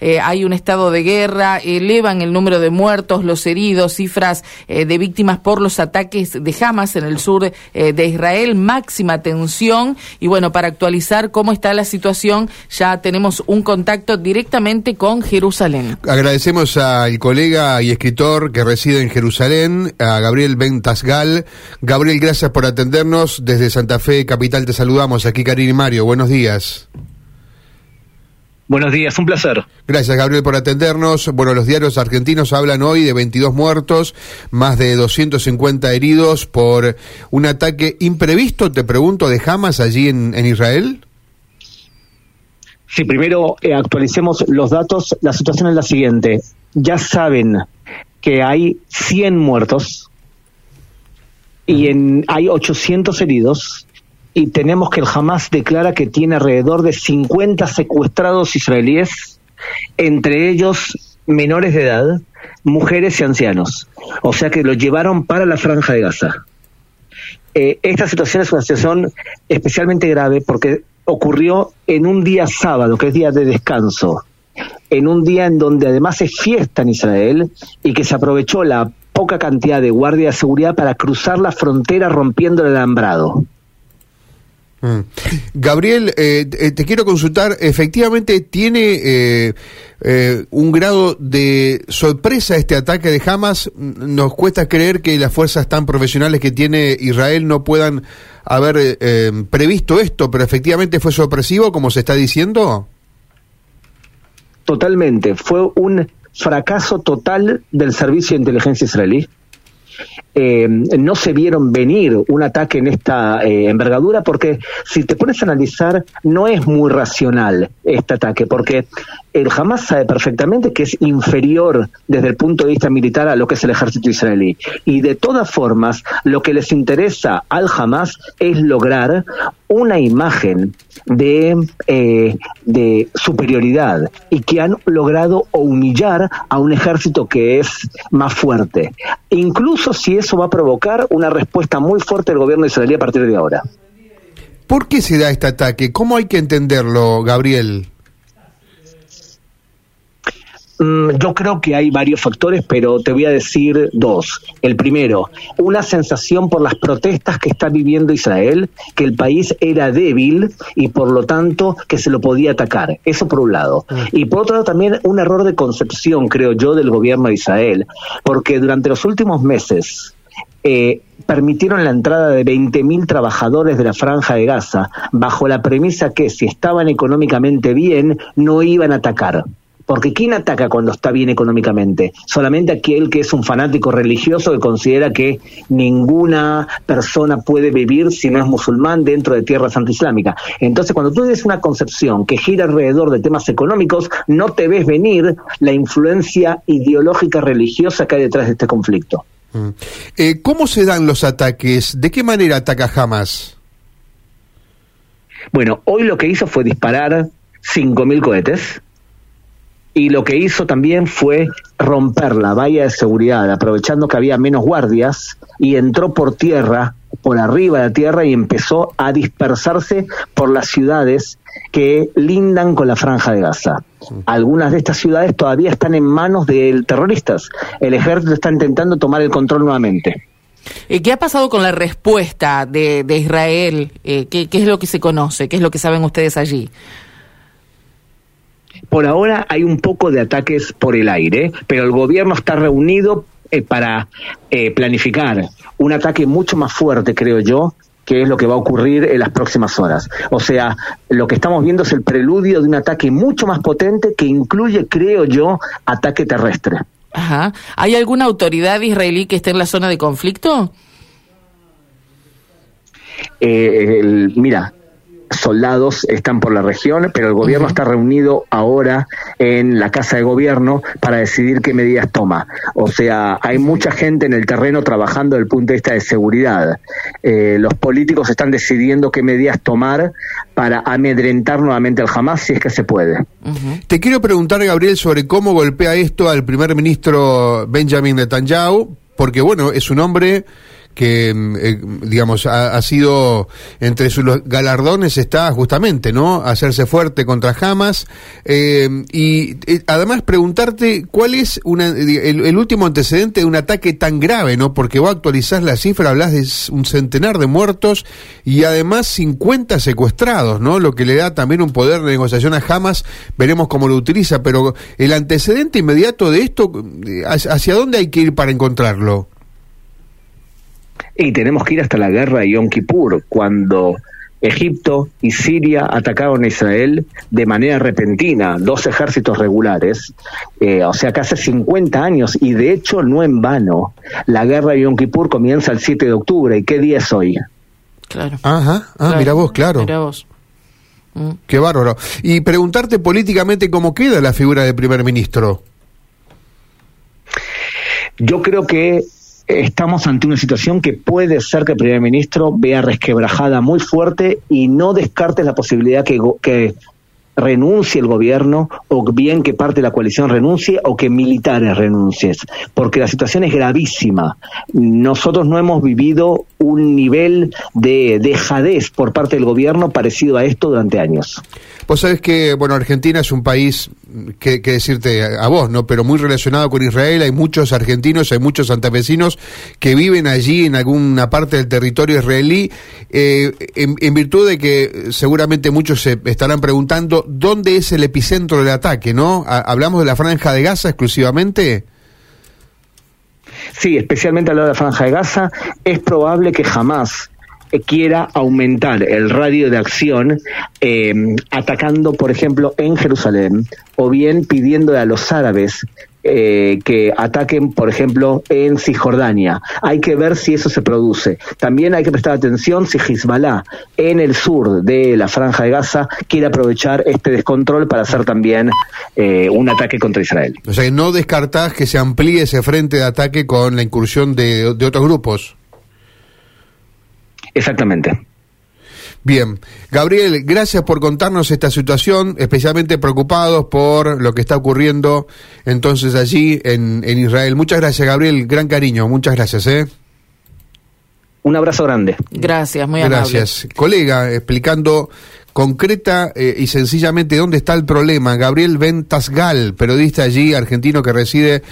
Eh, hay un estado de guerra, elevan el número de muertos, los heridos, cifras eh, de víctimas por los ataques de Hamas en el sur eh, de Israel, máxima tensión. Y bueno, para actualizar cómo está la situación, ya tenemos un contacto directamente con Jerusalén. Agradecemos al colega y escritor que reside en Jerusalén, a Gabriel Bentasgal. Gabriel, gracias por atendernos. Desde Santa Fe, capital, te saludamos. Aquí Karin y Mario. Buenos días. Buenos días, un placer. Gracias, Gabriel, por atendernos. Bueno, los diarios argentinos hablan hoy de 22 muertos, más de 250 heridos por un ataque imprevisto, te pregunto, de Hamas allí en, en Israel. Sí, primero eh, actualicemos los datos. La situación es la siguiente. Ya saben que hay 100 muertos y en, hay 800 heridos y tenemos que el Hamas declara que tiene alrededor de 50 secuestrados israelíes, entre ellos menores de edad, mujeres y ancianos. O sea que los llevaron para la franja de Gaza. Eh, esta situación es una situación especialmente grave porque ocurrió en un día sábado, que es día de descanso, en un día en donde además es fiesta en Israel y que se aprovechó la poca cantidad de guardia de seguridad para cruzar la frontera rompiendo el alambrado. Mm. Gabriel, eh, eh, te quiero consultar, efectivamente tiene eh, eh, un grado de sorpresa este ataque de Hamas. Nos cuesta creer que las fuerzas tan profesionales que tiene Israel no puedan haber previsto esto, pero efectivamente fue sorpresivo, como se está diciendo. Totalmente, fue un fracaso total del servicio de inteligencia israelí eh, no se vieron venir un ataque en esta eh, envergadura porque si te pones a analizar no es muy racional este ataque porque el Hamas sabe perfectamente que es inferior desde el punto de vista militar a lo que es el ejército israelí. Y de todas formas lo que les interesa al Hamas es lograr una imagen de, eh, de superioridad y que han logrado humillar a un ejército que es más fuerte, incluso si eso va a provocar una respuesta muy fuerte del gobierno israelí a partir de ahora. ¿Por qué se da este ataque? ¿Cómo hay que entenderlo, Gabriel? Mm, yo creo que hay varios factores, pero te voy a decir dos. El primero, una sensación por las protestas que está viviendo Israel, que el país era débil y por lo tanto que se lo podía atacar. Eso por un lado. Y por otro lado también un error de concepción, creo yo, del gobierno de Israel, porque durante los últimos meses eh, permitieron la entrada de 20.000 trabajadores de la franja de Gaza bajo la premisa que si estaban económicamente bien no iban a atacar. Porque ¿quién ataca cuando está bien económicamente? Solamente aquel que es un fanático religioso que considera que ninguna persona puede vivir si no es musulmán dentro de tierras antiislámicas. Entonces, cuando tú tienes una concepción que gira alrededor de temas económicos, no te ves venir la influencia ideológica religiosa que hay detrás de este conflicto. Mm. Eh, ¿Cómo se dan los ataques? ¿De qué manera ataca Hamas? Bueno, hoy lo que hizo fue disparar 5.000 cohetes y lo que hizo también fue romper la valla de seguridad, aprovechando que había menos guardias, y entró por tierra, por arriba de la tierra, y empezó a dispersarse por las ciudades que lindan con la franja de Gaza. Algunas de estas ciudades todavía están en manos de terroristas. El ejército está intentando tomar el control nuevamente. Eh, ¿Qué ha pasado con la respuesta de, de Israel? Eh, ¿qué, ¿Qué es lo que se conoce? ¿Qué es lo que saben ustedes allí? Por ahora hay un poco de ataques por el aire, pero el gobierno está reunido eh, para eh, planificar un ataque mucho más fuerte, creo yo, que es lo que va a ocurrir en las próximas horas. O sea, lo que estamos viendo es el preludio de un ataque mucho más potente que incluye, creo yo, ataque terrestre. Ajá. ¿Hay alguna autoridad israelí que esté en la zona de conflicto? Eh, el- mira, soldados están por la región, pero el gobierno está reunido ahora en la Casa de Gobierno para decidir qué medidas toma. O sea, hay mucha gente en el terreno trabajando desde el punto de vista de seguridad. Eh, los políticos están decidiendo qué medidas tomar para amedrentar nuevamente al Hamas si es que se puede. Te quiero preguntar, Gabriel, sobre cómo golpea esto al primer ministro Benjamin Netanyahu, porque bueno, es un hombre que, mm, eh, digamos, ha, sido entre sus galardones está justamente, ¿no? Hacerse fuerte contra Hamas. Eh, y eh, además preguntarte cuál es una, el, último antecedente de un ataque tan grave, ¿no? Porque vos actualizás la cifra, hablas de un centenar de muertos y además 50 secuestrados, ¿no? Lo que le da también un poder de negociación a Hamas. Veremos cómo lo utiliza, pero el antecedente inmediato de esto, ¿hacia dónde hay que ir para encontrarlo? Y tenemos que ir hasta la guerra de Yom Kippur, cuando Egipto y Siria atacaron a Israel de manera repentina, dos ejércitos regulares, eh, o sea que hace 50 años, y de hecho no en vano, la guerra de Yom Kippur comienza el 7 de octubre, ¿y qué día es hoy? Claro. Ajá, ah, mira vos, claro. Mira vos. Mm. Qué bárbaro. Y preguntarte políticamente cómo queda la figura de primer ministro. Yo creo que estamos ante una situación que puede ser que el primer ministro vea resquebrajada muy fuerte y no descartes la posibilidad que, que renuncie el gobierno o bien que parte de la coalición renuncie o que militares renuncien, porque la situación es gravísima. Nosotros no hemos vivido un nivel de dejadez por parte del gobierno parecido a esto durante años. Vos sabés que, bueno, Argentina es un país, que, decirte a, vos, ¿no? Pero muy relacionado con Israel, hay muchos argentinos, hay muchos santafesinos que viven allí en alguna parte del territorio israelí, eh, en, virtud de que seguramente muchos se estarán preguntando dónde es el epicentro del ataque, ¿no? ¿Hablamos de la franja de Gaza exclusivamente? Sí, especialmente hablando de la franja de Gaza, es probable que jamás quiera aumentar el radio de acción eh, atacando, por ejemplo, en Jerusalén, o bien pidiendo a los árabes eh, que ataquen, por ejemplo, en Cisjordania. Hay que ver si eso se produce. También hay que prestar atención si Hezbollah en el sur de la franja de Gaza quiere aprovechar este descontrol para hacer también eh, un ataque contra Israel. O sea, no descartás que se amplíe ese frente de ataque con la incursión de otros grupos. Exactamente. Bien, Gabriel, gracias por contarnos esta situación, especialmente preocupados por lo que está ocurriendo entonces allí en, en Israel. Muchas gracias, Gabriel, gran cariño, muchas gracias. ¿eh? Un abrazo grande. Gracias, muy amable. Gracias. Colega, explicando concreta eh, y sencillamente dónde está el problema. Gabriel Ventasgal, periodista allí, argentino que reside